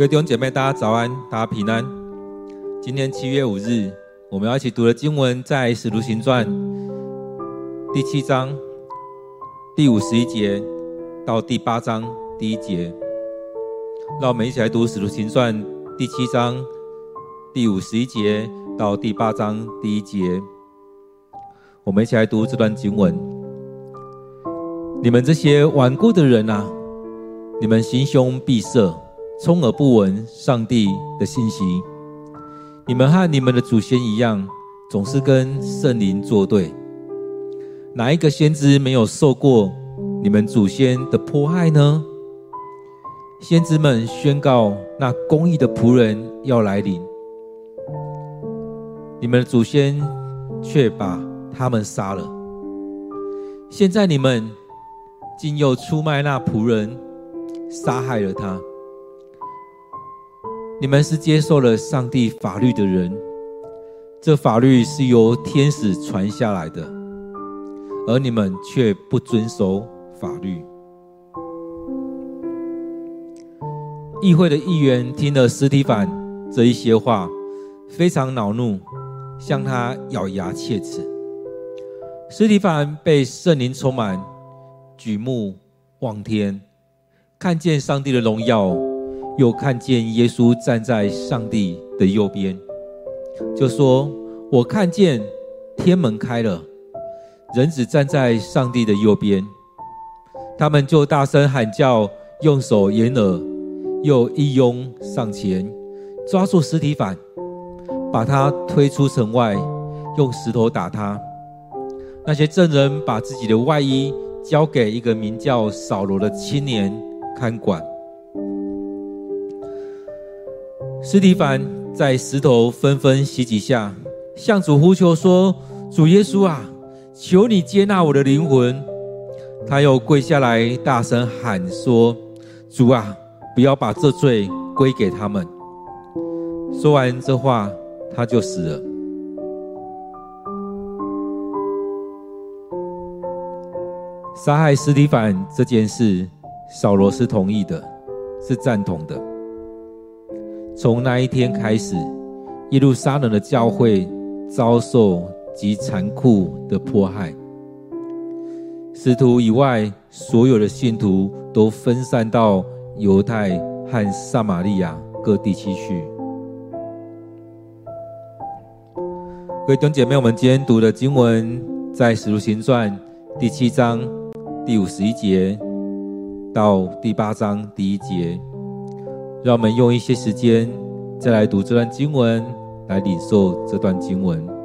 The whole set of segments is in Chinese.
各位弟兄姐妹，大家早安，大家平安。今天七月五日，我们要一起读的经文在《使徒行传》第七章第五十一节到第八章第一节。让我们一起来读《使徒行传》第七章第五十一节到第八章第一节。我们一起来读这段经文：你们这些顽固的人啊，你们心胸闭塞。充耳不闻上帝的信息，你们和你们的祖先一样，总是跟圣灵作对。哪一个先知没有受过你们祖先的迫害呢？先知们宣告那公义的仆人要来临，你们的祖先却把他们杀了。现在你们竟又出卖那仆人，杀害了他。你们是接受了上帝法律的人，这法律是由天使传下来的，而你们却不遵守法律。议会的议员听了司提反这一些话，非常恼怒，向他咬牙切齿。司提反被圣灵充满，举目望天，看见上帝的荣耀。又看见耶稣站在上帝的右边，就说：“我看见天门开了，人子站在上帝的右边。”他们就大声喊叫，用手掩耳，又一拥上前，抓住尸体反，把他推出城外，用石头打他。那些证人把自己的外衣交给一个名叫扫罗的青年看管。斯蒂凡在石头纷纷袭击下，向主呼求说：“主耶稣啊，求你接纳我的灵魂。”他又跪下来，大声喊说：“主啊，不要把这罪归给他们。”说完这话，他就死了。杀害斯蒂凡这件事，扫罗是同意的，是赞同的。从那一天开始，耶路撒冷的教会遭受极残酷的迫害。使徒以外，所有的信徒都分散到犹太和撒玛利亚各地区去。各位弟兄姐妹，我们今天读的经文在《使徒行传》第七章第五十一节到第八章第一节。让我们用一些时间，再来读这段经文，来领受这段经文。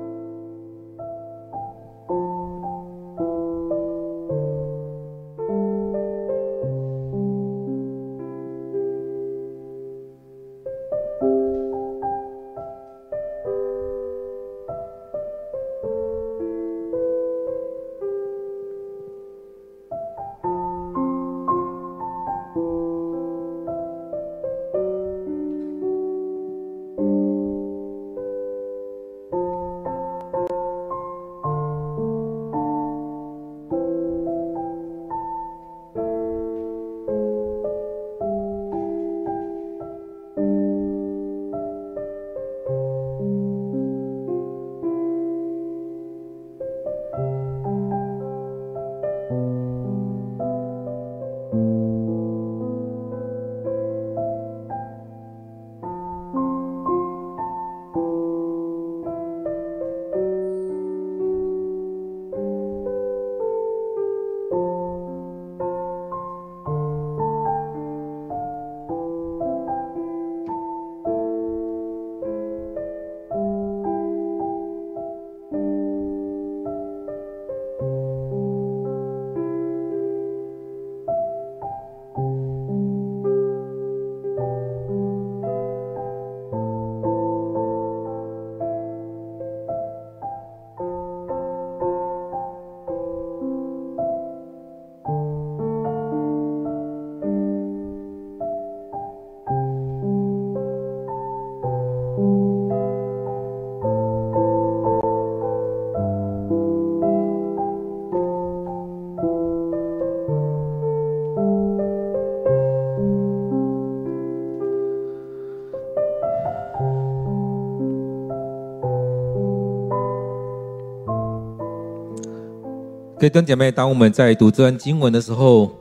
弟兄姐妹，当我们在读这段经文的时候，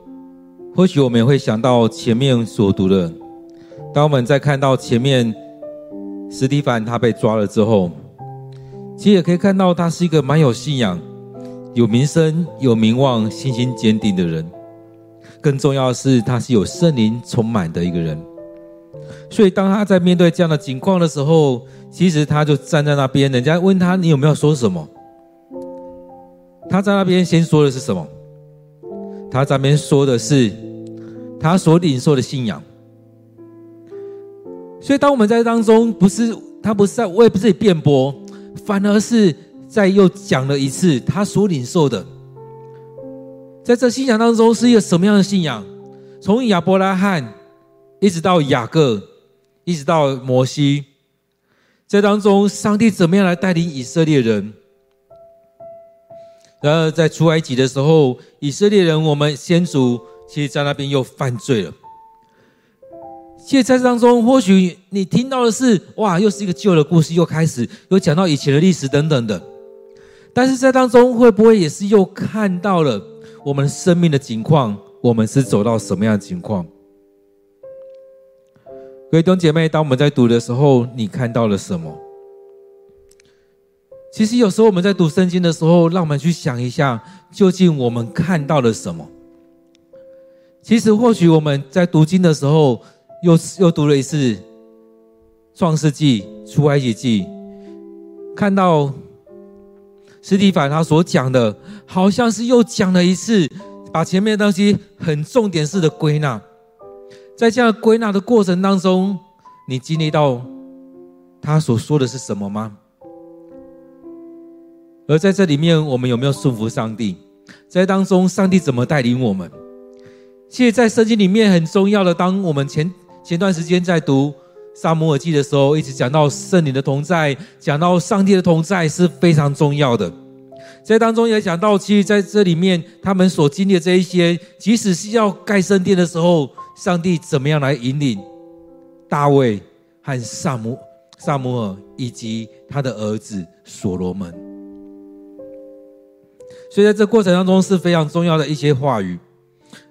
或许我们也会想到前面所读的。当我们在看到前面史蒂凡他被抓了之后，其实也可以看到他是一个蛮有信仰、有名声、有名望、信心坚定的人。更重要的是，他是有圣灵充满的一个人。所以，当他在面对这样的情况的时候，其实他就站在那边。人家问他：“你有没有说什么？”他在那边先说的是什么？他在那边说的是他所领受的信仰。所以，当我们在当中，不是他不是在为自己辩驳，反而是在又讲了一次他所领受的。在这信仰当中，是一个什么样的信仰？从亚伯拉罕一直到雅各，一直到摩西，在当中，上帝怎么样来带领以色列人？然而，在出埃及的时候，以色列人，我们先祖其实在那边又犯罪了。现在当中，或许你听到的是，哇，又是一个旧的故事，又开始又讲到以前的历史等等的。但是在当中，会不会也是又看到了我们生命的情况？我们是走到什么样的情况？各位弟兄姐妹，当我们在读的时候，你看到了什么？其实有时候我们在读圣经的时候，让我们去想一下，究竟我们看到了什么？其实或许我们在读经的时候，又又读了一次《创世纪》《出埃及记》，看到司提反他所讲的，好像是又讲了一次，把前面的东西很重点式的归纳。在这样归纳的过程当中，你经历到他所说的是什么吗？而在这里面，我们有没有顺服上帝？在当中，上帝怎么带领我们？其实，在圣经里面很重要的，当我们前前段时间在读撒母耳记的时候，一直讲到圣灵的同在，讲到上帝的同在是非常重要的。在当中也讲到，其实在这里面，他们所经历的这一些，即使是要盖圣殿的时候，上帝怎么样来引领大卫和撒母撒母耳以及他的儿子所罗门。所以在这过程当中是非常重要的一些话语，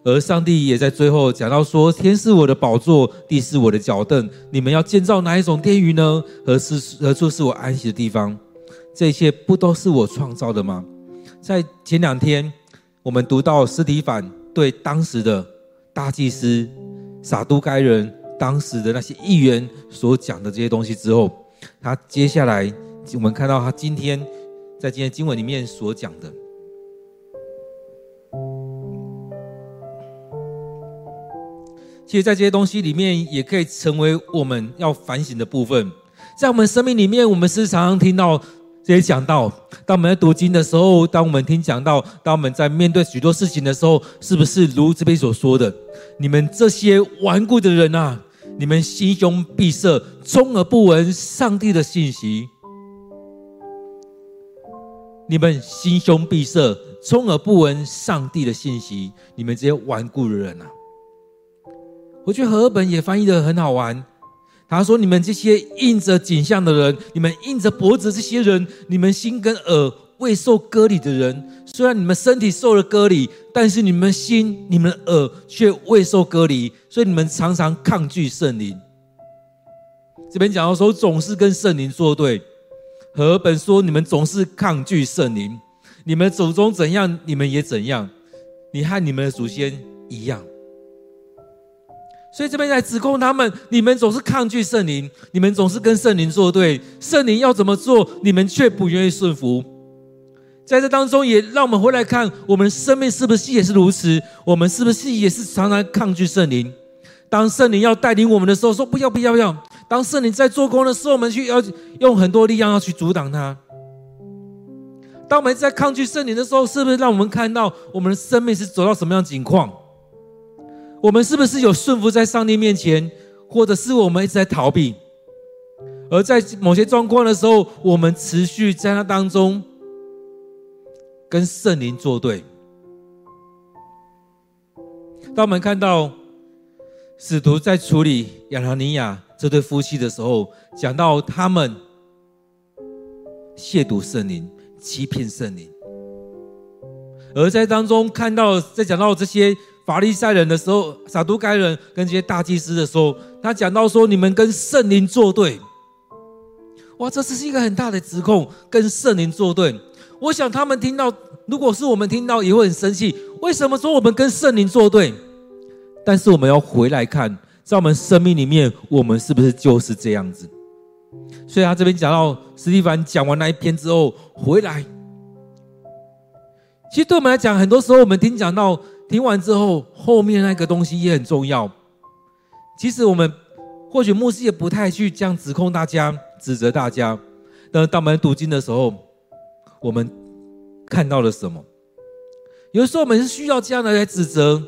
而上帝也在最后讲到说：“天是我的宝座，地是我的脚凳，你们要建造哪一种殿宇呢？何是何处是我安息的地方？这些不都是我创造的吗？”在前两天，我们读到司提反对当时的大祭司撒都该人、当时的那些议员所讲的这些东西之后，他接下来我们看到他今天在今天经文里面所讲的。其实，在这些东西里面，也可以成为我们要反省的部分。在我们生命里面，我们是常常听到这些讲道。当我们在读经的时候，当我们听讲道，当我们在面对许多事情的时候，是不是如这边所说的？你们这些顽固的人啊，你们心胸闭塞，充耳不闻上帝的信息。你们心胸闭塞，充耳不闻上帝的信息。你们这些顽固的人啊！我觉得和本也翻译得很好玩。他说：“你们这些硬着颈项的人，你们硬着脖子这些人，你们心跟耳未受割礼的人，虽然你们身体受了割礼，但是你们心、你们的耳却未受割礼，所以你们常常抗拒圣灵。”这边讲到说，总是跟圣灵作对。和本说：“你们总是抗拒圣灵，你们祖宗怎样，你们也怎样，你和你们的祖先一样。”所以这边在指控他们：你们总是抗拒圣灵，你们总是跟圣灵作对。圣灵要怎么做，你们却不愿意顺服。在这当中，也让我们回来看，我们生命是不是也是如此？我们是不是也是常常抗拒圣灵？当圣灵要带领我们的时候，说不要不要不要。当圣灵在做工的时候，我们去要用很多力量要去阻挡他。当我们在抗拒圣灵的时候，是不是让我们看到我们的生命是走到什么样的境况？我们是不是有顺服在上帝面前，或者是我们一直在逃避？而在某些状况的时候，我们持续在那当中跟圣灵作对。当我们看到使徒在处理亚拿尼亚这对夫妻的时候，讲到他们亵渎圣灵、欺骗圣灵。而在当中看到，在讲到这些法利赛人的时候，撒都该人跟这些大祭司的时候，他讲到说：“你们跟圣灵作对。”哇，这是一个很大的指控，跟圣灵作对。我想他们听到，如果是我们听到，也会很生气。为什么说我们跟圣灵作对？但是我们要回来看，在我们生命里面，我们是不是就是这样子？所以他这边讲到，司提反讲完那一篇之后回来。其实对我们来讲，很多时候我们听讲到听完之后，后面那个东西也很重要。其实我们或许牧师也不太去这样指控大家、指责大家。但当我们读经的时候，我们看到了什么？有时候我们是需要这样的来指责，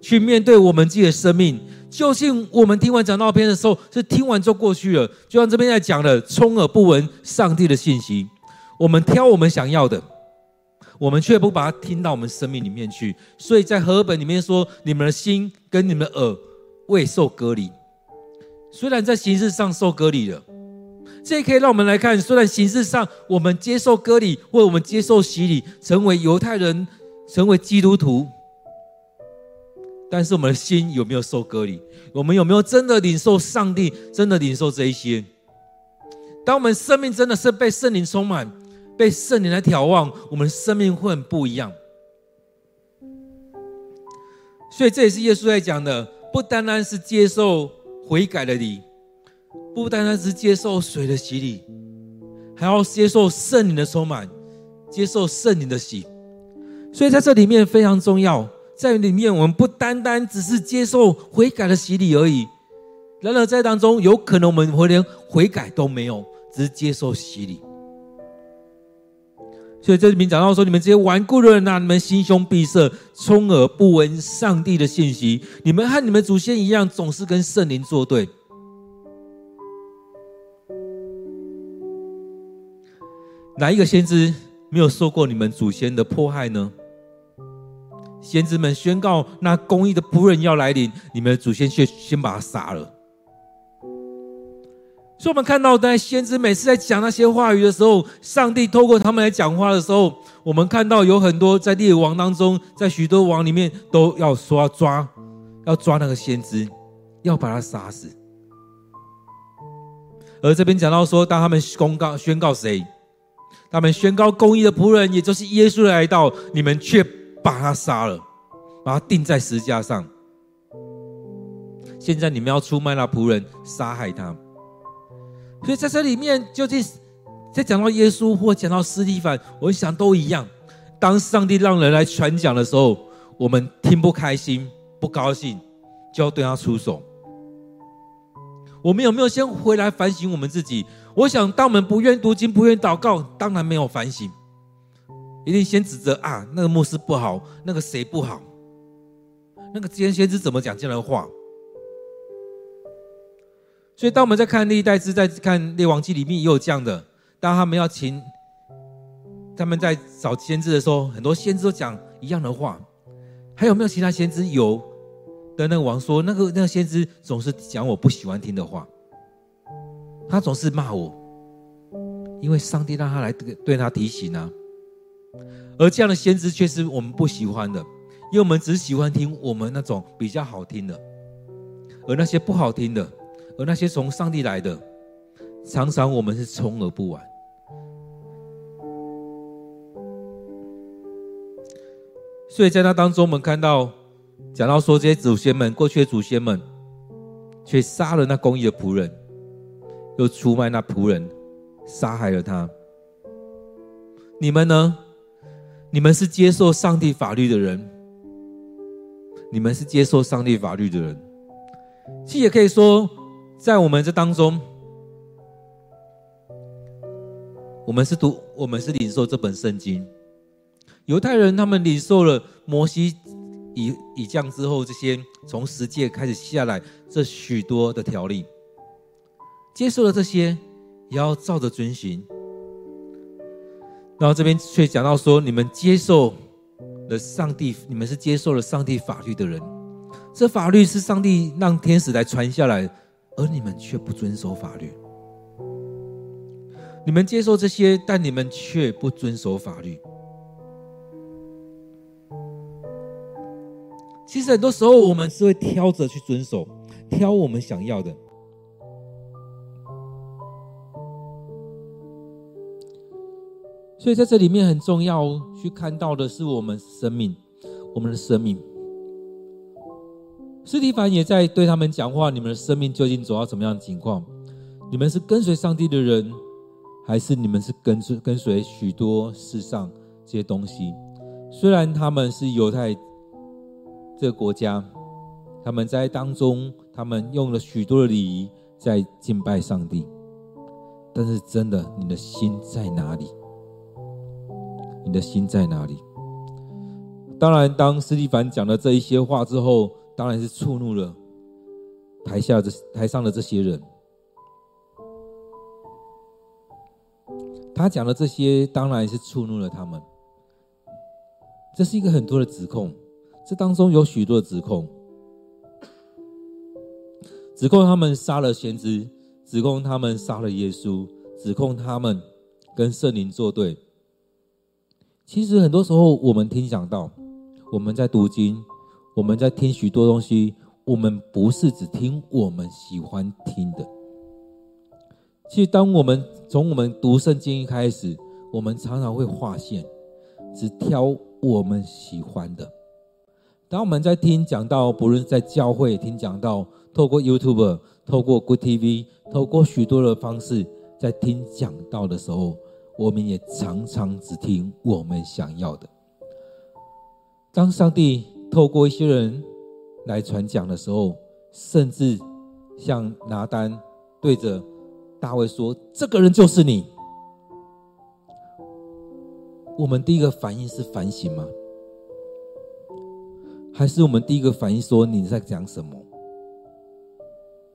去面对我们自己的生命。究竟我们听完讲道篇的时候，是听完就过去了？就像这边在讲的，充耳不闻上帝的信息，我们挑我们想要的。我们却不把它听到我们生命里面去，所以在和本里面说：“你们的心跟你们的耳未受隔离。”虽然在形式上受隔离了，这也可以让我们来看：虽然形式上我们接受割礼，或我们接受洗礼，成为犹太人，成为基督徒，但是我们的心有没有受隔离？我们有没有真的领受上帝？真的领受这一些？当我们生命真的是被圣灵充满。被圣灵来眺望，我们生命会很不一样。所以这也是耶稣在讲的，不单单是接受悔改的礼，不单单是接受水的洗礼，还要接受圣灵的充满，接受圣灵的洗。所以在这里面非常重要，在里面我们不单单只是接受悔改的洗礼而已，然而在当中有可能我们会连悔改都没有，只是接受洗礼。所以这里面讲到说，你们这些顽固的人呐，你们心胸闭塞，充耳不闻上帝的信息。你们和你们祖先一样，总是跟圣灵作对。哪一个先知没有受过你们祖先的迫害呢？先知们宣告那公义的仆人要来临，你们祖先却先把他杀了。所以，我们看到，在先知每次在讲那些话语的时候，上帝透过他们来讲话的时候，我们看到有很多在列王当中，在许多王里面，都要说要抓，要抓那个先知，要把他杀死。而这边讲到说，当他们公告宣告谁，他们宣告公义的仆人，也就是耶稣来到，你们却把他杀了，把他钉在石架上。现在你们要出卖那仆人，杀害他。所以在这里面，究竟在讲到耶稣或讲到斯蒂凡，我想都一样。当上帝让人来传讲的时候，我们听不开心、不高兴，就要对他出手。我们有没有先回来反省我们自己？我想，当我们不愿读经、不愿祷告，当然没有反省，一定先指责啊，那个牧师不好，那个谁不好，那个先先知怎么讲这样的话。所以，当我们在看历代志，在看列王记里面，也有这样的。当他们要请他们在找先知的时候，很多先知都讲一样的话。还有没有其他先知？有的那个王说，那个那个先知总是讲我不喜欢听的话，他总是骂我，因为上帝让他来对对他提醒啊。而这样的先知却是我们不喜欢的，因为我们只喜欢听我们那种比较好听的，而那些不好听的。而那些从上帝来的，常常我们是充耳不闻。所以在那当中，我们看到讲到说，这些祖先们，过去的祖先们，却杀了那公义的仆人，又出卖那仆人，杀害了他。你们呢？你们是接受上帝法律的人，你们是接受上帝法律的人，其实也可以说。在我们这当中，我们是读，我们是领受这本圣经。犹太人他们领受了摩西以以降之后，这些从十诫开始下来这许多的条例，接受了这些，也要照着遵循。然后这边却讲到说，你们接受了上帝，你们是接受了上帝法律的人。这法律是上帝让天使来传下来。而你们却不遵守法律，你们接受这些，但你们却不遵守法律。其实很多时候我们是会挑着去遵守，挑我们想要的。所以在这里面很重要去看到的是我们生命，我们的生命。斯蒂凡也在对他们讲话：你们的生命究竟走到怎么样的情况？你们是跟随上帝的人，还是你们是跟随跟随许多世上这些东西？虽然他们是犹太。这个国家，他们在当中，他们用了许多的礼仪在敬拜上帝。但是，真的，你的心在哪里？你的心在哪里？当然，当斯蒂凡讲了这一些话之后，当然是触怒了台下这台上的这些人。他讲的这些，当然是触怒了他们。这是一个很多的指控。这当中有许多的指控，指控他们杀了先知，指控他们杀了耶稣，指控他们跟圣灵作对。其实很多时候，我们听讲到，我们在读经，我们在听许多东西，我们不是只听我们喜欢听的。其实，当我们从我们读圣经一开始，我们常常会划线，只挑我们喜欢的。当我们在听讲道，不论在教会听讲道，透过 YouTube、透过 Good TV、透过许多的方式，在听讲道的时候，我们也常常只听我们想要的。当上帝透过一些人来传讲的时候，甚至像拿单对着大卫说：“这个人就是你。”我们第一个反应是反省吗？还是我们第一个反应说，你在讲什么？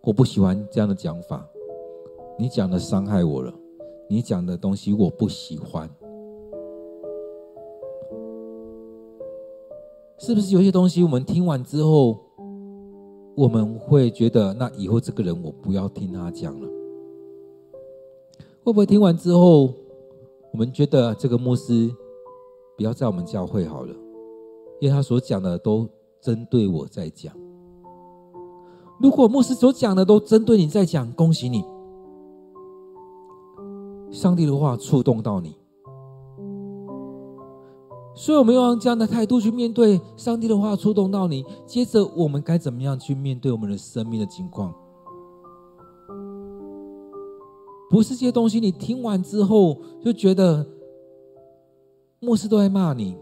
我不喜欢这样的讲法，你讲的伤害我了，你讲的东西我不喜欢。是不是有些东西我们听完之后，我们会觉得，那以后这个人我不要听他讲了？会不会听完之后，我们觉得这个牧师不要在我们教会好了？因为他所讲的都针对我在讲。如果牧师所讲的都针对你在讲，恭喜你，上帝的话触动到你。所以，我们用这样的态度去面对上帝的话触动到你。接着，我们该怎么样去面对我们的生命的情况？不是这些东西，你听完之后就觉得牧师都在骂你。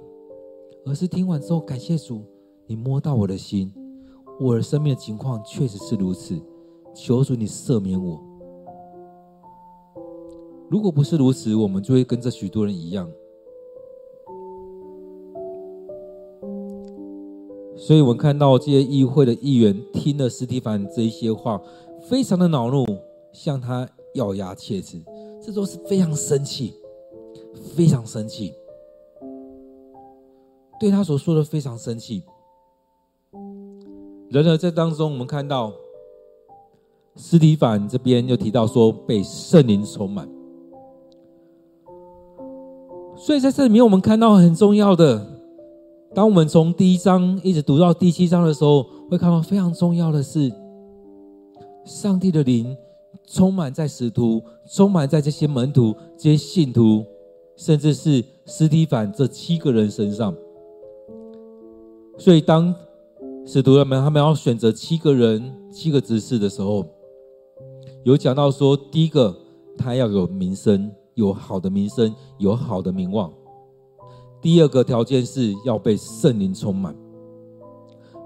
而是听完之后，感谢主，你摸到我的心，我的生命的情况确实是如此。求主你赦免我。如果不是如此，我们就会跟这许多人一样。所以，我们看到这些议会的议员听了斯蒂凡这一些话，非常的恼怒，向他咬牙切齿，这都是非常生气，非常生气。对他所说的非常生气。然而在当中，我们看到斯蒂凡这边又提到说被圣灵充满。所以在这里面，我们看到很重要的，当我们从第一章一直读到第七章的时候，会看到非常重要的是，上帝的灵充满在使徒，充满在这些门徒、这些信徒，甚至是斯提反这七个人身上。所以，当使徒们他们要选择七个人、七个执事的时候，有讲到说，第一个他要有名声，有好的名声，有好的名望；第二个条件是要被圣灵充满；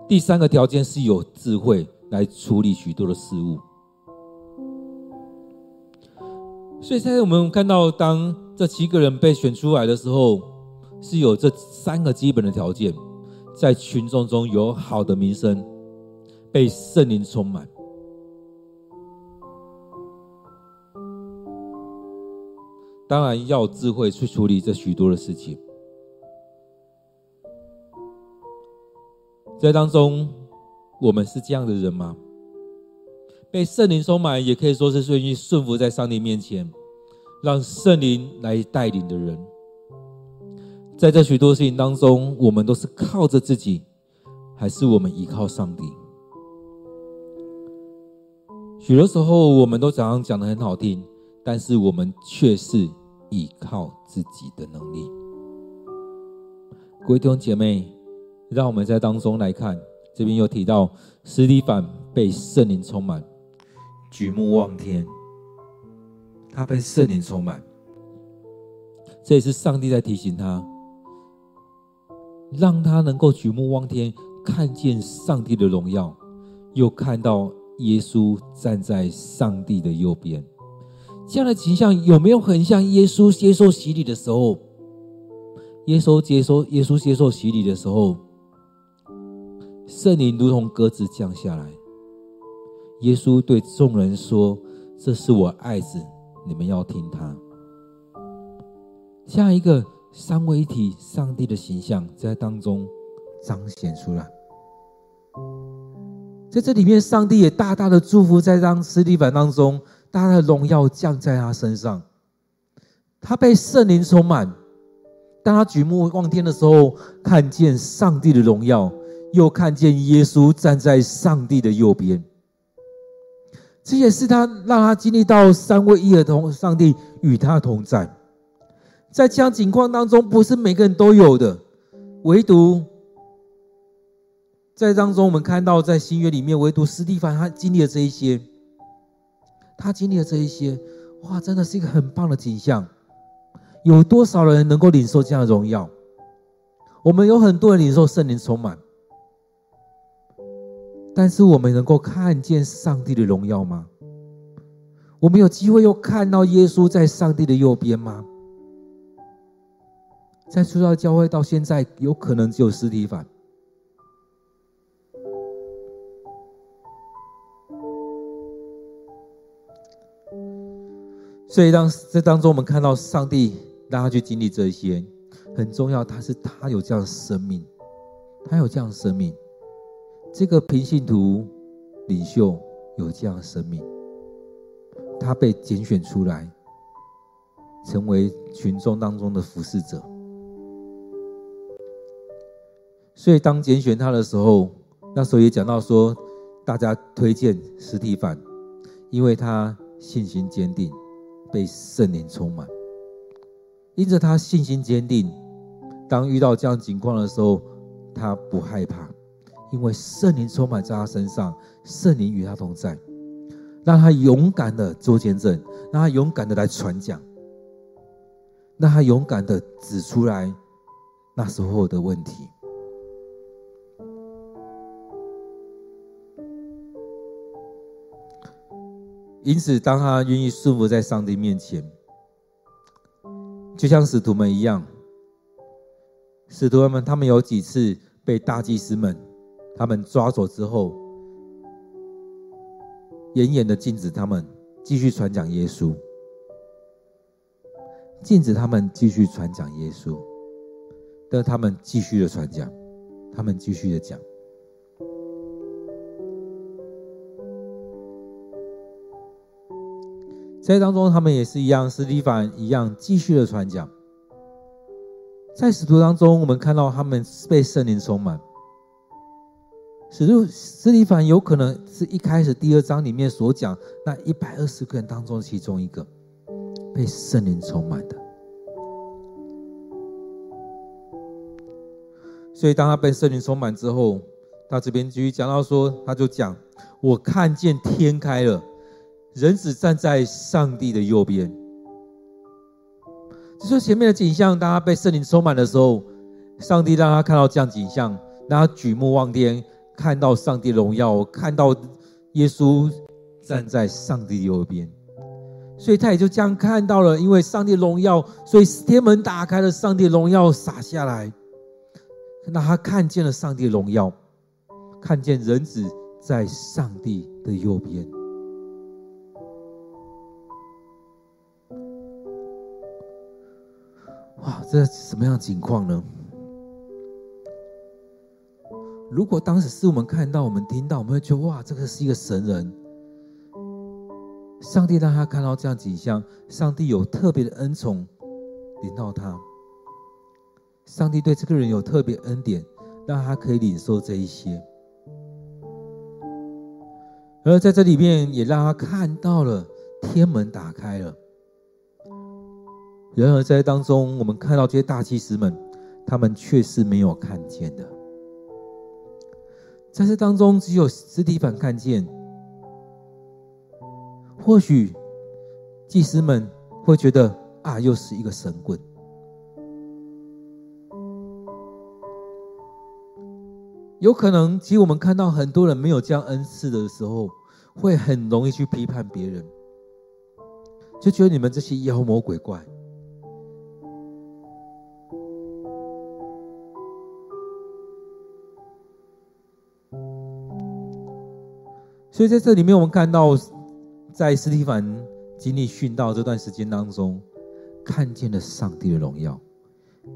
第三个条件是有智慧来处理许多的事物。所以，现在我们看到，当这七个人被选出来的时候，是有这三个基本的条件。在群众中有好的名声，被圣灵充满，当然要智慧去处理这许多的事情。在当中，我们是这样的人吗？被圣灵充满，也可以说是愿意顺服在上帝面前，让圣灵来带领的人。在这许多事情当中，我们都是靠着自己，还是我们依靠上帝？许多时候，我们都常常讲得很好听，但是我们却是依靠自己的能力。各位弟兄姐妹，让我们在当中来看，这边又提到斯蒂凡被圣灵充满，举目望天，他被圣灵充满，这也是上帝在提醒他，让他能够举目望天，看见上帝的荣耀，又看到。耶稣站在上帝的右边，这样的景象有没有很像耶稣接受洗礼的时候？耶稣接受耶稣接受洗礼的时候，圣灵如同鸽子降下来。耶稣对众人说：“这是我爱子，你们要听他。”下一个三位一体上帝的形象在当中彰显出来。在这里面，上帝也大大的祝福，在让司提反当中，大大的荣耀降在他身上。他被圣灵充满，当他举目望天的时候，看见上帝的荣耀，又看见耶稣站在上帝的右边。这也是他让他经历到三位一体同上帝与他同在。在这样情况当中，不是每个人都有的，唯独。在当中，我们看到在新约里面，唯独司提反他经历了这一些，他经历了这一些，哇，真的是一个很棒的景象。有多少人能够领受这样的荣耀？我们有很多人领受圣灵充满，但是我们能够看见上帝的荣耀吗？我们有机会又看到耶稣在上帝的右边吗？在初代教会到现在，有可能只有司提反。所以当这当中，我们看到上帝让他去经历这些很重要。他是他有这样的生命，他有这样的生命。这个平信徒领袖有这样的生命，他被拣选出来，成为群众当中的服侍者。所以当拣选他的时候，那时候也讲到说，大家推荐司提反，因为他信心坚定。被圣灵充满，因着他信心坚定，当遇到这样情况的时候，他不害怕，因为圣灵充满在他身上，圣灵与他同在，让他勇敢的做见证，让他勇敢的来传讲，让他勇敢的指出来那时候的问题。因此，当他愿意顺服在上帝面前，就像使徒们一样，使徒们他们有几次被大祭司们他们抓走之后，严严的禁止他们继续传讲耶稣，禁止他们继续传讲耶稣，但他们继续的传讲，他们继续的讲。在当中，他们也是一样，司提反一样，继续的传讲。在使徒当中，我们看到他们被圣灵充满。使徒斯提凡有可能是一开始第二章里面所讲那一百二十个人当中其中一个被圣灵充满的。所以，当他被圣灵充满之后，他这边继续讲到说，他就讲：“我看见天开了。”人子站在上帝的右边，就说前面的景象，当他被圣灵充满的时候，上帝让他看到这样景象，让他举目望天，看到上帝荣耀，看到耶稣站在上帝右边，所以他也就这样看到了，因为上帝荣耀，所以天门打开了，上帝荣耀洒下来，那他看见了上帝荣耀，看见人子在上帝的右边。哇，这是什么样的情况呢？如果当时是我们看到、我们听到，我们会觉得哇，这个是一个神人。上帝让他看到这样景象，上帝有特别的恩宠临到他。上帝对这个人有特别恩典，让他可以领受这一些。而在这里面，也让他看到了天门打开了。然而在当中，我们看到这些大祭司们，他们却是没有看见的。在这当中，只有司提反看见。或许祭司们会觉得啊，又是一个神棍。有可能，其实我们看到很多人没有这样恩赐的时候，会很容易去批判别人，就觉得你们这些妖魔鬼怪。所以在这里面，我们看到，在司提反经历殉道这段时间当中，看见了上帝的荣耀，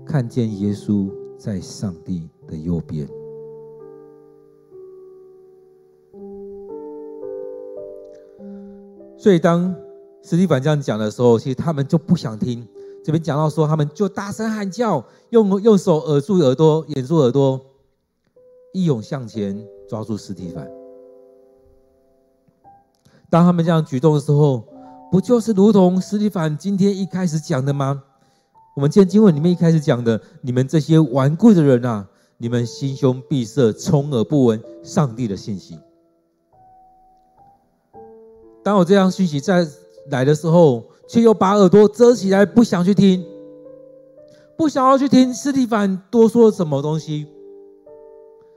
看见耶稣在上帝的右边。所以，当司提反这样讲的时候，其实他们就不想听。这边讲到说，他们就大声喊叫，用用手捂住耳朵，掩住耳朵，一拥向前抓住司提反。当他们这样举动的时候，不就是如同斯蒂凡今天一开始讲的吗？我们今天经文里面一开始讲的，你们这些顽固的人啊，你们心胸闭塞，充耳不闻上帝的信息。当我这样讯息再来的时候，却又把耳朵遮起来，不想去听，不想要去听斯蒂凡多说什么东西，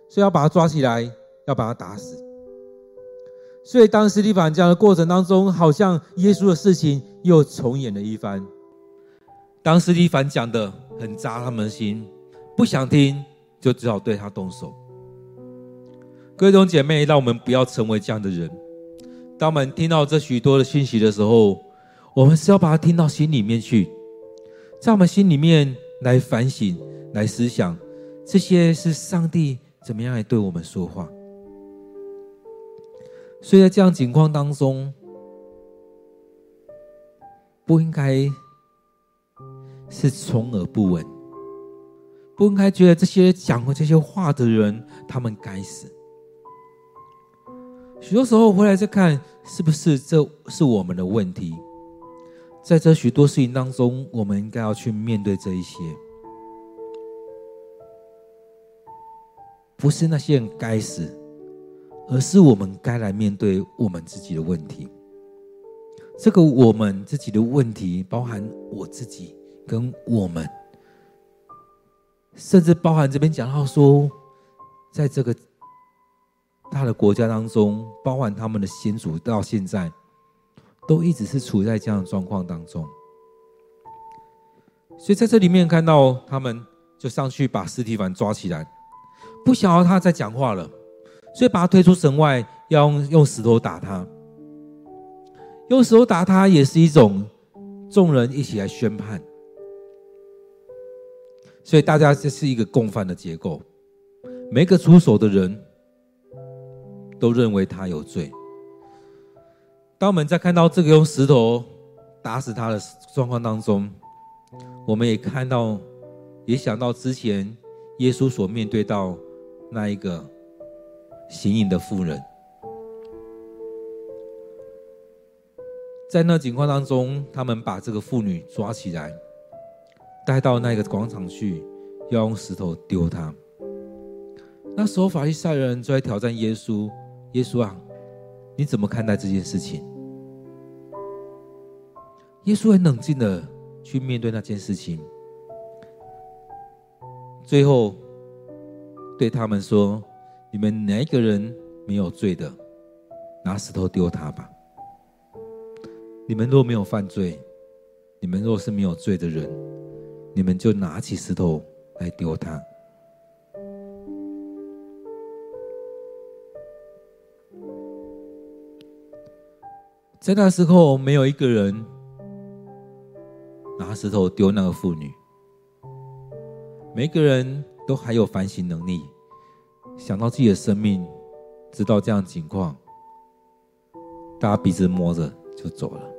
所以要把他抓起来，要把他打死。所以当斯蒂凡这样的过程当中，好像耶稣的事情又重演了一番。当斯蒂凡讲的很扎他们的心，不想听，就只好对他动手。各位弟兄姐妹，让我们不要成为这样的人。当我们听到这许多的讯息的时候，我们是要把它听到心里面去，在我们心里面来反省、来思想，这些是上帝怎么样来对我们说话。所以在这样情况当中，不应该是充耳不闻，不应该觉得这些讲过这些话的人，他们该死。许多时候回来再看，是不是这是我们的问题？在这许多事情当中，我们应该要去面对这一些，不是那些人该死，而是我们该来面对我们自己的问题。这个我们自己的问题，包含我自己跟我们，甚至包含这边讲到说，在这个。他的国家当中，包含他们的先祖，到现在都一直是处在这样的状况当中。所以在这里面看到他们就上去把尸体反抓起来，不想要他再讲话了，所以把他推出城外，要用用石头打他。用石头打他也是一种众人一起来宣判，所以大家这是一个共犯的结构，每个出手的人。都认为他有罪。当我们在看到这个用石头打死他的状况当中，我们也看到，也想到之前耶稣所面对到那一个行淫的妇人，在那情况当中，他们把这个妇女抓起来，带到那个广场去，要用石头丢她。那时候法利赛人就在挑战耶稣。耶稣啊，你怎么看待这件事情？耶稣很冷静的去面对那件事情，最后对他们说：“你们哪一个人没有罪的，拿石头丢他吧。你们若没有犯罪，你们若是没有罪的人，你们就拿起石头来丢他。”在那时候，没有一个人拿石头丢那个妇女。每个人都还有反省能力，想到自己的生命，知道这样情况，大家彼此摸着就走了。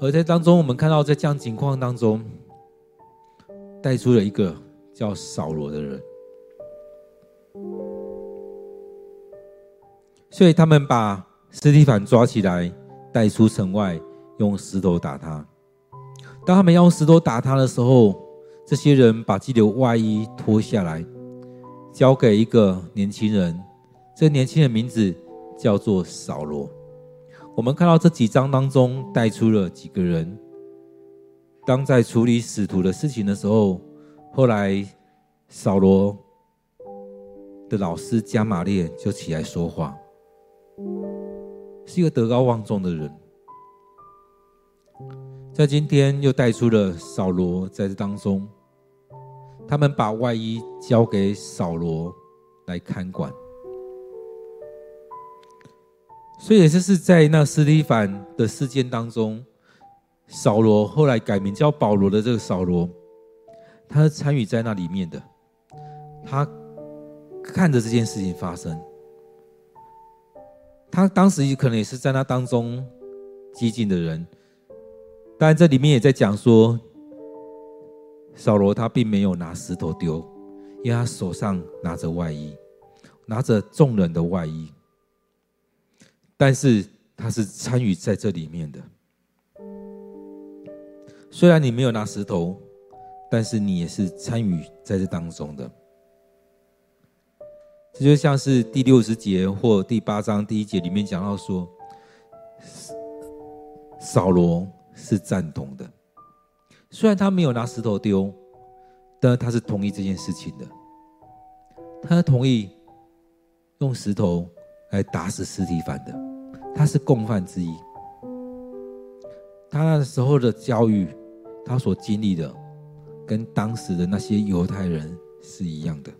而在当中，我们看到在这样情况当中，带出了一个叫扫罗的人，所以他们把斯蒂凡抓起来，带出城外，用石头打他。当他们用石头打他的时候，这些人把自己的外衣脱下来，交给一个年轻人。这个年轻人名字叫做扫罗。我们看到这几章当中带出了几个人。当在处理使徒的事情的时候，后来扫罗的老师加玛列就起来说话，是一个德高望重的人。在今天又带出了扫罗在这当中，他们把外衣交给扫罗来看管。所以也就是在那斯蒂凡的事件当中，扫罗后来改名叫保罗的这个扫罗，他是参与在那里面的，他看着这件事情发生，他当时可能也是在那当中激进的人，但这里面也在讲说，扫罗他并没有拿石头丢，因为他手上拿着外衣，拿着众人的外衣。但是他是参与在这里面的，虽然你没有拿石头，但是你也是参与在这当中的。这就像是第六十节或第八章第一节里面讲到说，扫罗是赞同的，虽然他没有拿石头丢，但他是同意这件事情的，他同意用石头来打死尸体反的。他是共犯之一，他那时候的教育，他所经历的，跟当时的那些犹太人是一样的。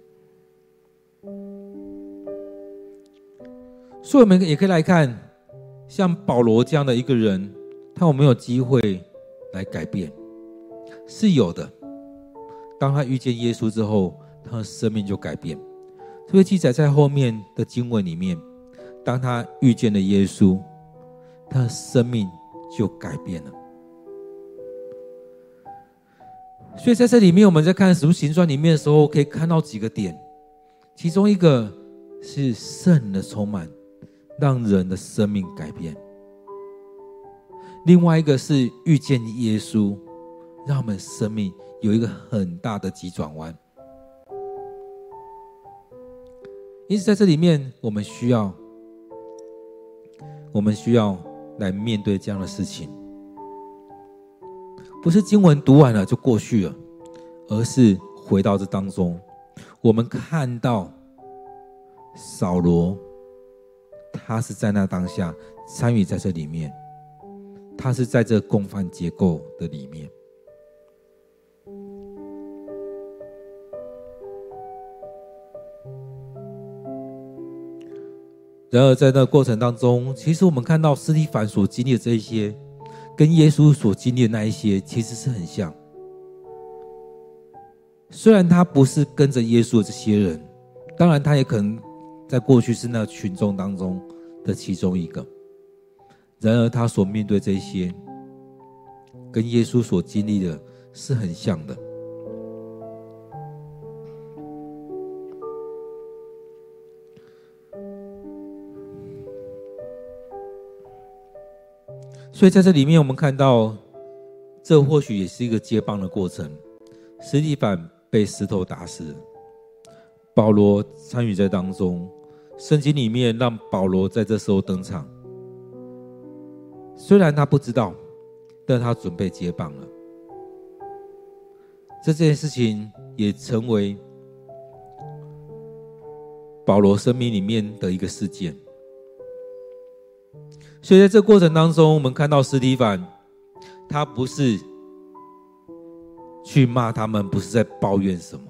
所以，我们也可以来看，像保罗这样的一个人，他有没有机会来改变？是有的。当他遇见耶稣之后，他的生命就改变。这个记载在后面的经文里面。当他遇见了耶稣，他的生命就改变了。所以在这里面，我们在看《使徒行传》里面的时候，可以看到几个点。其中一个是圣的充满，让人的生命改变；另外一个是遇见耶稣，让我们生命有一个很大的急转弯。因此，在这里面，我们需要。我们需要来面对这样的事情，不是经文读完了就过去了，而是回到这当中，我们看到扫罗，他是在那当下参与在这里面，他是在这共犯结构的里面。然而，在那个过程当中，其实我们看到斯蒂凡所经历的这一些，跟耶稣所经历的那一些，其实是很像。虽然他不是跟着耶稣的这些人，当然他也可能在过去是那群众当中的其中一个。然而，他所面对这些，跟耶稣所经历的是很像的。所以在这里面，我们看到，这或许也是一个接棒的过程。司提反被石头打死，保罗参与在当中。圣经里面让保罗在这时候登场，虽然他不知道，但他准备接棒了。这件事情也成为保罗生命里面的一个事件。所以在这过程当中，我们看到斯蒂凡，他不是去骂他们，不是在抱怨什么。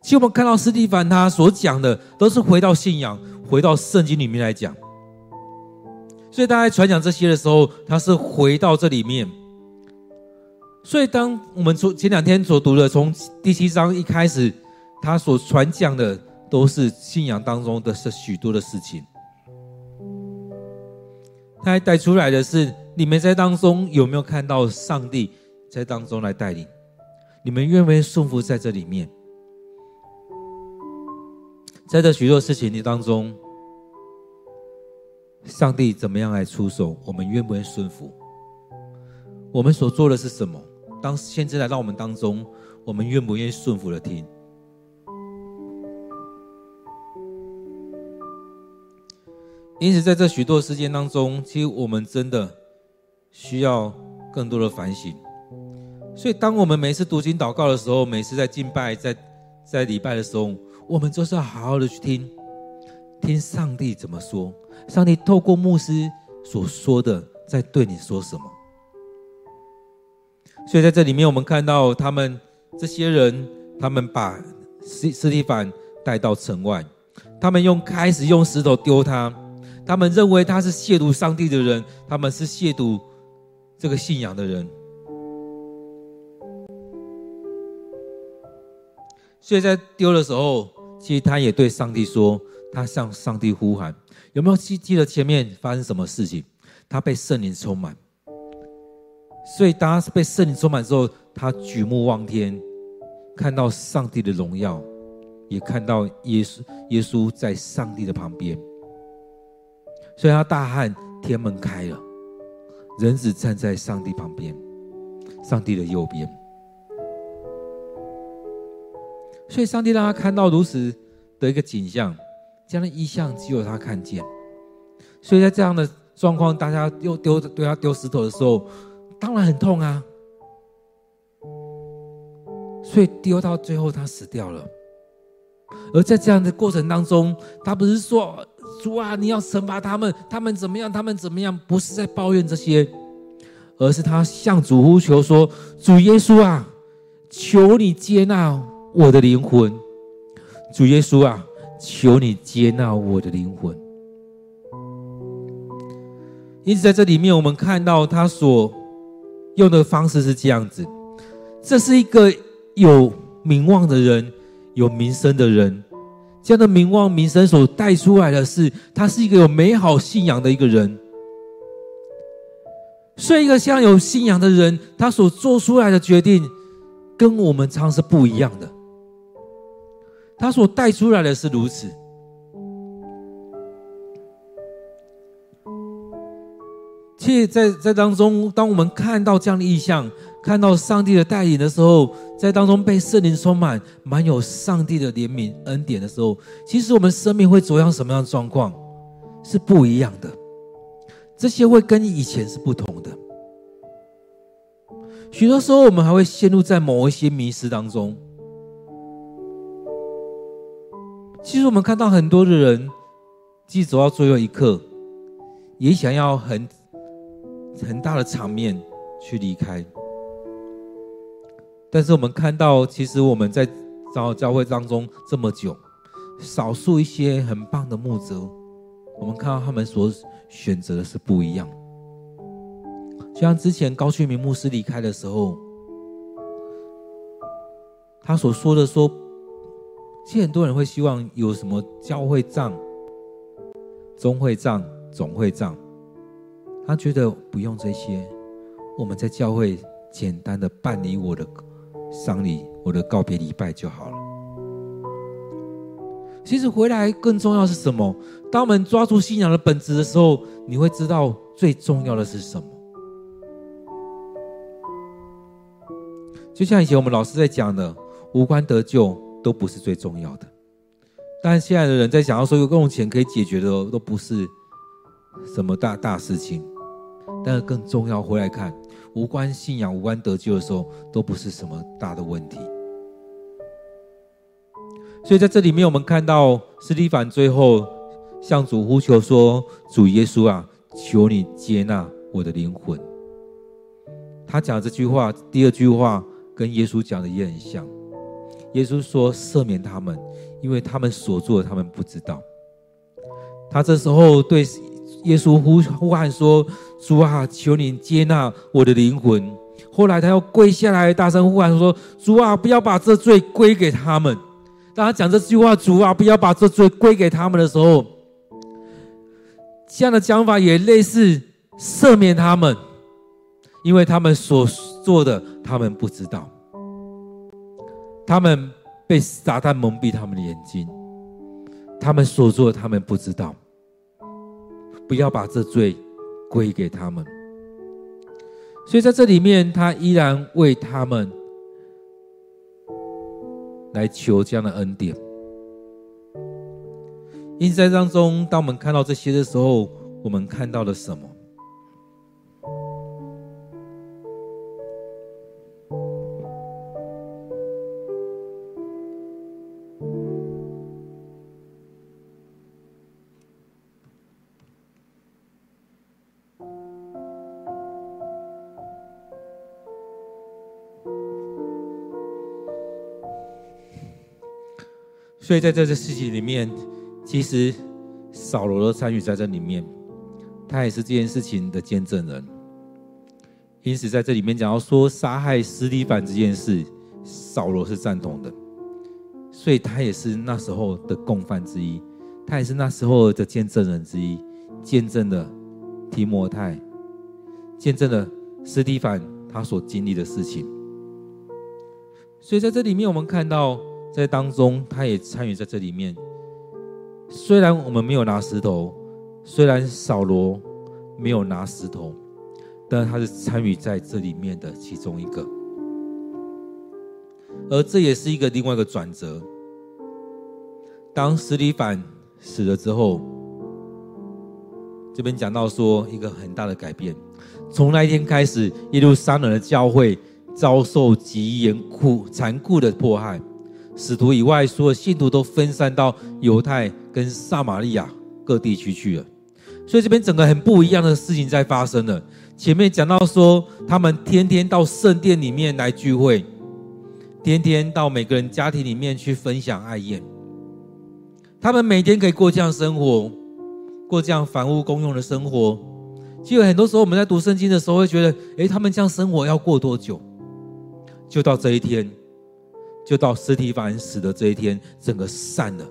其实我们看到斯蒂凡他所讲的，都是回到信仰，回到圣经里面来讲。所以大家传讲这些的时候，他是回到这里面。所以当我们从前两天所读的，从第七章一开始，他所传讲的都是信仰当中的是许多的事情。他还带出来的是你们在当中有没有看到上帝在当中来带领？你们愿不愿意顺服在这里面？在这许多事情的当中，上帝怎么样来出手？我们愿不愿意顺服？我们所做的是什么？当先知来到我们当中，我们愿不愿意顺服的听？因此，在这许多事件当中，其实我们真的需要更多的反省。所以，当我们每次读经祷告的时候，每次在敬拜、在在礼拜的时候，我们就是要好好的去听，听上帝怎么说。上帝透过牧师所说的，在对你说什么。所以，在这里面，我们看到他们这些人，他们把司司提反带到城外，他们用开始用石头丢他。他们认为他是亵渎上帝的人，他们是亵渎这个信仰的人。所以在丢的时候，其实他也对上帝说，他向上帝呼喊。有没有记记得前面发生什么事情？他被圣灵充满。所以当他被圣灵充满之后，他举目望天，看到上帝的荣耀，也看到耶稣，耶稣在上帝的旁边。所以他大喊：“天门开了，人子站在上帝旁边，上帝的右边。”所以上帝让他看到如此的一个景象，这样的异象只有他看见。所以在这样的状况，大家又丢对他丢石头的时候，当然很痛啊。所以丢到最后，他死掉了。而在这样的过程当中，他不是说。主啊，你要惩罚他们，他们怎么样？他们怎么样？不是在抱怨这些，而是他向主呼求说：“主耶稣啊，求你接纳我的灵魂。主耶稣啊，求你接纳我的灵魂。”因此，在这里面，我们看到他所用的方式是这样子：这是一个有名望的人，有名声的人。这样的名望、名声所带出来的是，他是一个有美好信仰的一个人。所以，一个像有信仰的人，他所做出来的决定，跟我们常是不一样的。他所带出来的是如此。其实在，在当中，当我们看到这样的异象。看到上帝的带领的时候，在当中被圣灵充满，满有上帝的怜悯恩典的时候，其实我们生命会走向什么样的状况？是不一样的。这些会跟以前是不同的。许多时候，我们还会陷入在某一些迷失当中。其实，我们看到很多的人，即使走到最后一刻，也想要很很大的场面去离开。但是我们看到，其实我们在教教会当中这么久，少数一些很棒的牧者，我们看到他们所选择的是不一样。就像之前高旭明牧师离开的时候，他所说的说，其实很多人会希望有什么教会长、中会长、总会长，他觉得不用这些，我们在教会简单的办理我的。丧礼，我的告别礼拜就好了。其实回来更重要是什么？当我们抓住信仰的本质的时候，你会知道最重要的是什么。就像以前我们老师在讲的，无关得救都不是最重要的。但现在的人在想要说有用钱可以解决的，都不是什么大大事情。但是更重要，回来看。无关信仰、无关得救的时候，都不是什么大的问题。所以在这里面，我们看到斯蒂凡最后向主呼求说：“主耶稣啊，求你接纳我的灵魂。”他讲这句话，第二句话跟耶稣讲的也很像。耶稣说：“赦免他们，因为他们所做的，他们不知道。”他这时候对。耶稣呼呼喊说：“主啊，求你接纳我的灵魂。”后来他又跪下来，大声呼喊说：“主啊，不要把这罪归给他们。”当他讲这句话“主啊，不要把这罪归给他们”的时候，这样的讲法也类似赦免他们，因为他们所做的，他们不知道。他们被撒旦蒙蔽他们的眼睛，他们所做的，他们不知道。不要把这罪归给他们。所以在这里面，他依然为他们来求这样的恩典。因此，在当中，当我们看到这些的时候，我们看到了什么？所以，在这个事情里面。其实，扫罗都参与在这里面，他也是这件事情的见证人。因此，在这里面讲到说杀害斯蒂凡这件事，扫罗是赞同的，所以他也是那时候的共犯之一，他也是那时候的见证人之一，见证了提摩太，见证了斯蒂凡他所经历的事情。所以在这里面，我们看到在当中，他也参与在这里面。虽然我们没有拿石头，虽然扫罗没有拿石头，但他是参与在这里面的其中一个，而这也是一个另外一个转折。当司提反死了之后，这边讲到说一个很大的改变，从那一天开始，耶路撒冷的教会遭受极严酷、残酷的迫害。使徒以外，所有信徒都分散到犹太跟撒玛利亚各地区去了。所以这边整个很不一样的事情在发生了。前面讲到说，他们天天到圣殿里面来聚会，天天到每个人家庭里面去分享爱宴。他们每天可以过这样生活，过这样房屋公用的生活。其实很多时候我们在读圣经的时候会觉得，诶，他们这样生活要过多久？就到这一天。就到司提反死的这一天，整个散了。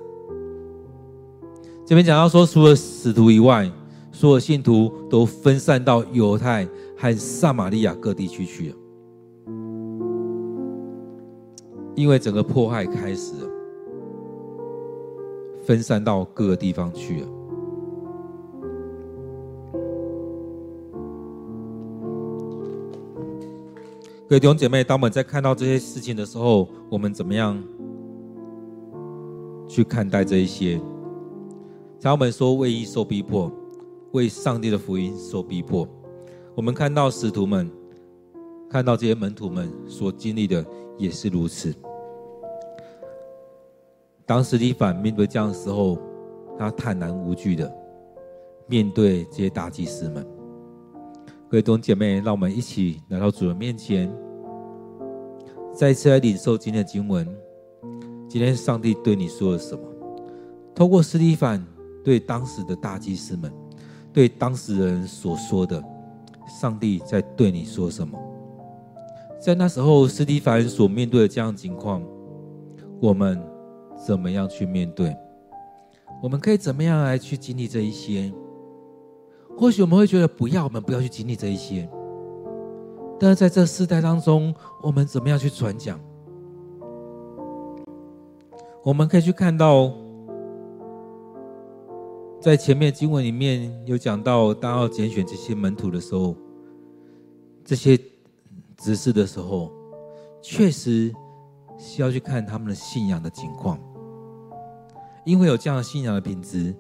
这边讲到说，除了使徒以外，所有信徒都分散到犹太和撒玛利亚各地区去了，因为整个迫害开始了，分散到各个地方去了。各位弟兄姐妹，当我们在看到这些事情的时候，我们怎么样去看待这一些？当我们说为义受逼迫，为上帝的福音受逼迫，我们看到使徒们，看到这些门徒们所经历的也是如此。当司提反面对这样的时候，他坦然无惧的面对这些大祭司们。各位弟兄姐妹，让我们一起来到主的面前，再次来领受今天的经文。今天上帝对你说了什么？透过斯蒂凡对当时的大祭司们，对当时人所说的，上帝在对你说什么？在那时候，斯蒂凡所面对的这样的情况，我们怎么样去面对？我们可以怎么样来去经历这一些？或许我们会觉得不要，我们不要去经历这一些。但是在这世代当中，我们怎么样去传讲？我们可以去看到，在前面经文里面有讲到，当要拣选这些门徒的时候，这些执事的时候，确实需要去看他们的信仰的情况，因为有这样的信仰的品质，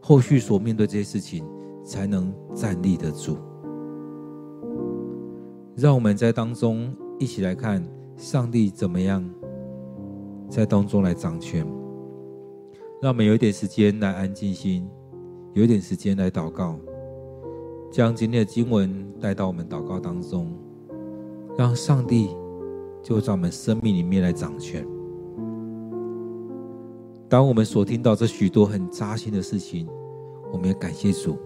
后续所面对这些事情。才能站立得住。让我们在当中一起来看上帝怎么样在当中来掌权。让我们有一点时间来安静心，有一点时间来祷告，将今天的经文带到我们祷告当中，让上帝就在我们生命里面来掌权。当我们所听到这许多很扎心的事情，我们也感谢主。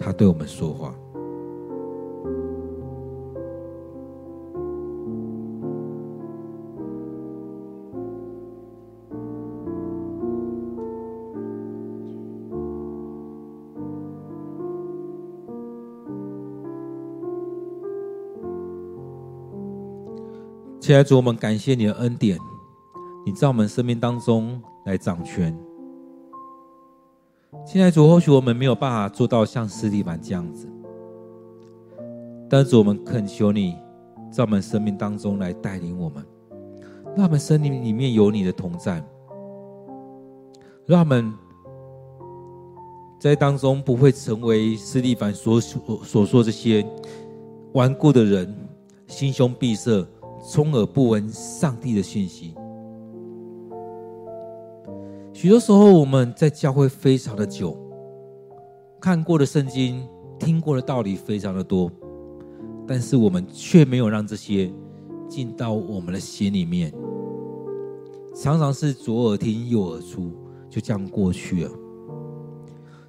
他对我们说话。亲爱的主我们感谢你的恩典你在我们生命当中来掌权。现在主，或许我们没有办法做到像斯蒂凡这样子，但是我们恳求你，在我们生命当中来带领我们，让我们生命里面有你的同在，让我们。在当中不会成为斯蒂凡所所所说这些顽固的人，心胸闭塞，充耳不闻上帝的信息。许多时候我们在教会非常的久，看过的圣经、听过的道理非常的多，但是我们却没有让这些进到我们的心里面，常常是左耳听右耳出，就这样过去了。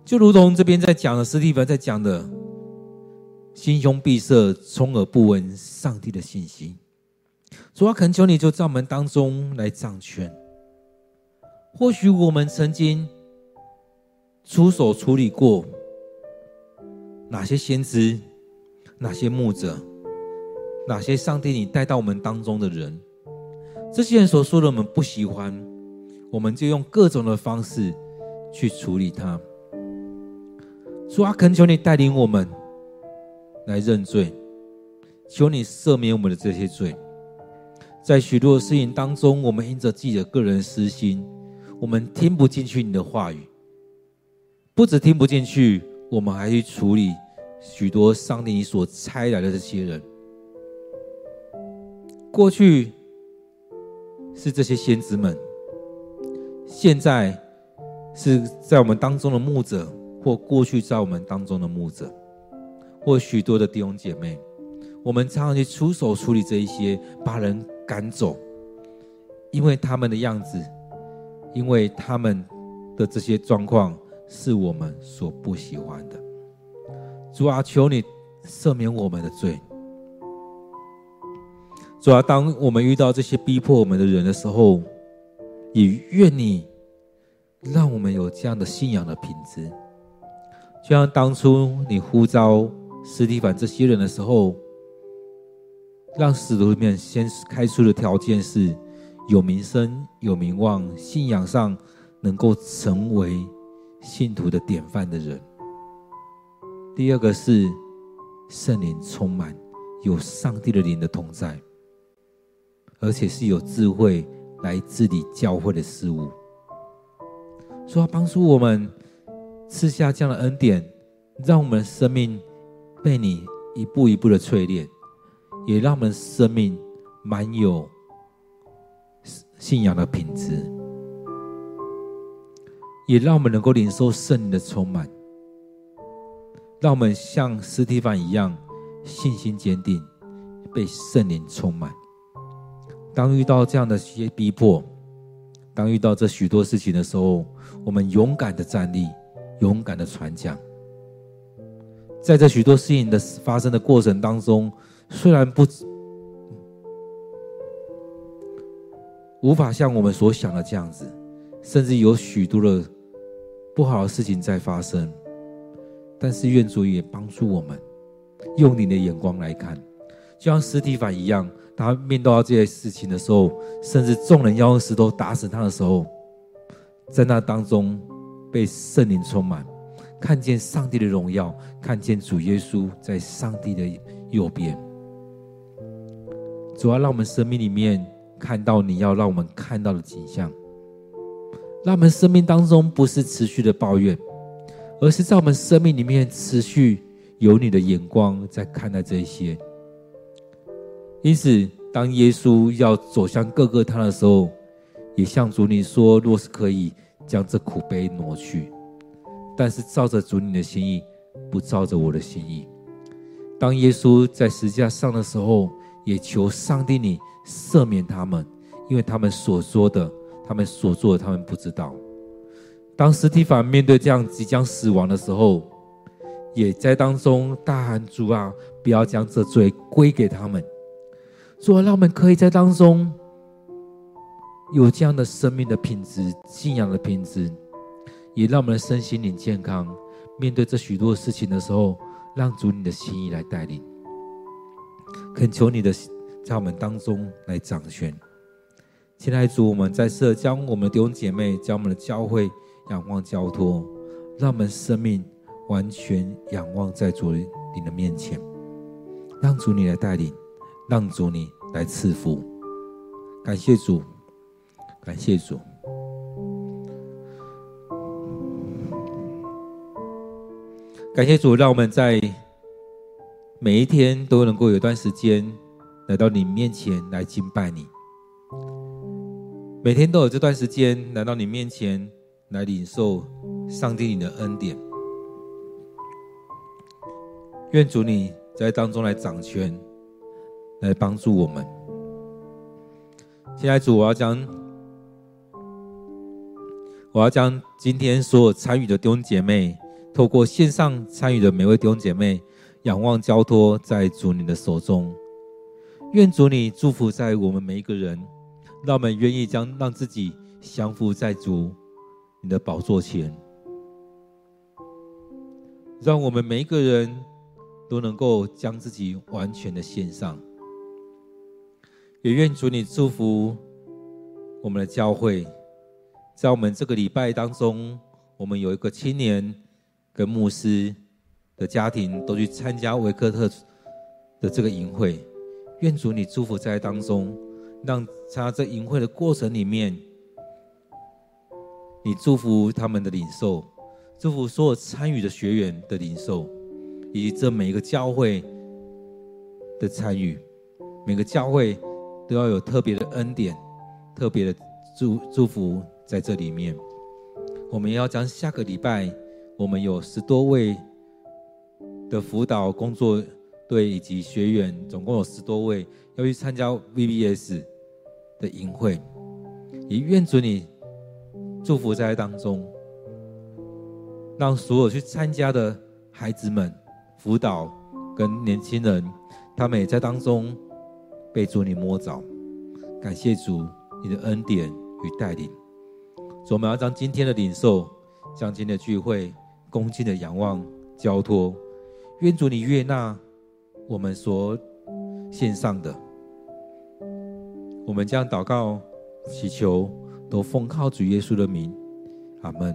就如同这边在讲的，斯蒂芬在讲的，心胸闭塞，充耳不闻上帝的信息。主啊，恳求你就在我们当中来掌权。或许我们曾经出手处理过哪些先知、哪些牧者、哪些上帝你带到我们当中的人，这些人所说的我们不喜欢，我们就用各种的方式去处理他。主啊，恳求你带领我们来认罪，求你赦免我们的这些罪。在许多的事情当中，我们因着自己的个人私心，我们听不进去你的话语。不止听不进去，我们还去处理许多上帝你所差来的这些人。过去是这些先知们，现在是在我们当中的牧者。或过去在我们当中的牧者，或许多的弟兄姐妹，我们常常去出手处理这一些，把人赶走，因为他们的样子，因为他们的这些状况是我们所不喜欢的。主啊，求你赦免我们的罪。主啊，当我们遇到这些逼迫我们的人的时候，也愿你让我们有这样的信仰的品质。就像当初你呼召司提反这些人的时候，让使徒里面先开出的条件是有名声、有名望，信仰上能够成为信徒的典范的人。第二个是圣灵充满，有上帝的灵的同在，而且是有智慧来治理教会的事物，说要帮助我们。赐下这样的恩典，让我们的生命被你一步一步的淬炼，也让我们生命满有信仰的品质，也让我们能够领受圣灵的充满，让我们像司提反一样信心坚定，被圣灵充满。当遇到这样的一些逼迫，当遇到这许多事情的时候，我们勇敢的站立。勇敢的传讲，在这许多事情的发生的过程当中，虽然不无法像我们所想的这样子，甚至有许多的不好的事情在发生，但是愿主也帮助我们，用你的眼光来看，就像司提反一样，他面对到这些事情的时候，甚至众人要用石头打死他的时候，在那当中。被圣灵充满，看见上帝的荣耀，看见主耶稣在上帝的右边。主要让我们生命里面看到你要让我们看到的景象，让我们生命当中不是持续的抱怨，而是在我们生命里面持续有你的眼光在看待这些。因此，当耶稣要走向各个他的时候，也向主你说：若是可以。将这苦杯挪去，但是照着主你的心意，不照着我的心意。当耶稣在十字架上的时候，也求上帝你赦免他们，因为他们所说的、他们所做的，他们不知道。当司提凡面对这样即将死亡的时候，也在当中大喊：“主啊，不要将这罪归给他们。”主啊，让我们可以在当中。有这样的生命的品质、信仰的品质，也让我们的身心灵健康。面对这许多事情的时候，让主你的心意来带领。恳求你的在我们当中来掌权。亲爱的主，我们在社将我们的弟兄姐妹、将我们的教会仰望交托，让我们生命完全仰望在主你的面前，让主你来带领，让主你来赐福。感谢主，感谢主。感谢主，让我们在每一天都能够有段时间来到你面前来敬拜你。每天都有这段时间来到你面前来领受上帝你的恩典。愿主你在当中来掌权，来帮助我们。现在主，我要将我要将今天所有参与的弟兄姐妹。透过线上参与的每位弟兄姐妹，仰望交托在主你的手中，愿主你祝福在我们每一个人，让我们愿意将让自己降服在主你的宝座前，让我们每一个人都能够将自己完全的献上，也愿主你祝福我们的教会，在我们这个礼拜当中，我们有一个青年。跟牧师的家庭都去参加维克特的这个营会，愿主你祝福在当中，让参加这营会的过程里面，你祝福他们的领受，祝福所有参与的学员的领受，以及这每一个教会的参与，每个教会都要有特别的恩典，特别的祝祝福在这里面。我们要将下个礼拜。我们有十多位的辅导工作队以及学员，总共有十多位要去参加 VBS 的营会，也愿主你祝福在当中，让所有去参加的孩子们、辅导跟年轻人，他们也在当中被主你摸着。感谢主你的恩典与带领，所以我们要将今天的领受，将今天的聚会。恭敬的仰望，交托，愿主你悦纳我们所献上的。我们将祷告、祈求，都奉靠主耶稣的名，阿门。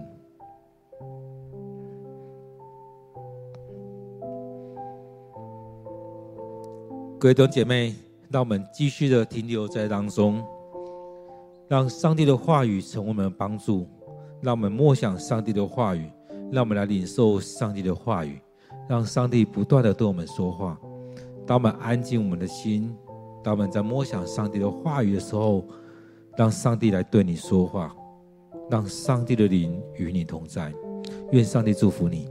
各位弟兄姐妹，让我们继续的停留在当中，让上帝的话语成为我们的帮助，让我们默想上帝的话语。让我们来领受上帝的话语，让上帝不断的对我们说话。当我们安静我们的心，当我们在默想上帝的话语的时候，让上帝来对你说话，让上帝的灵与你同在。愿上帝祝福你。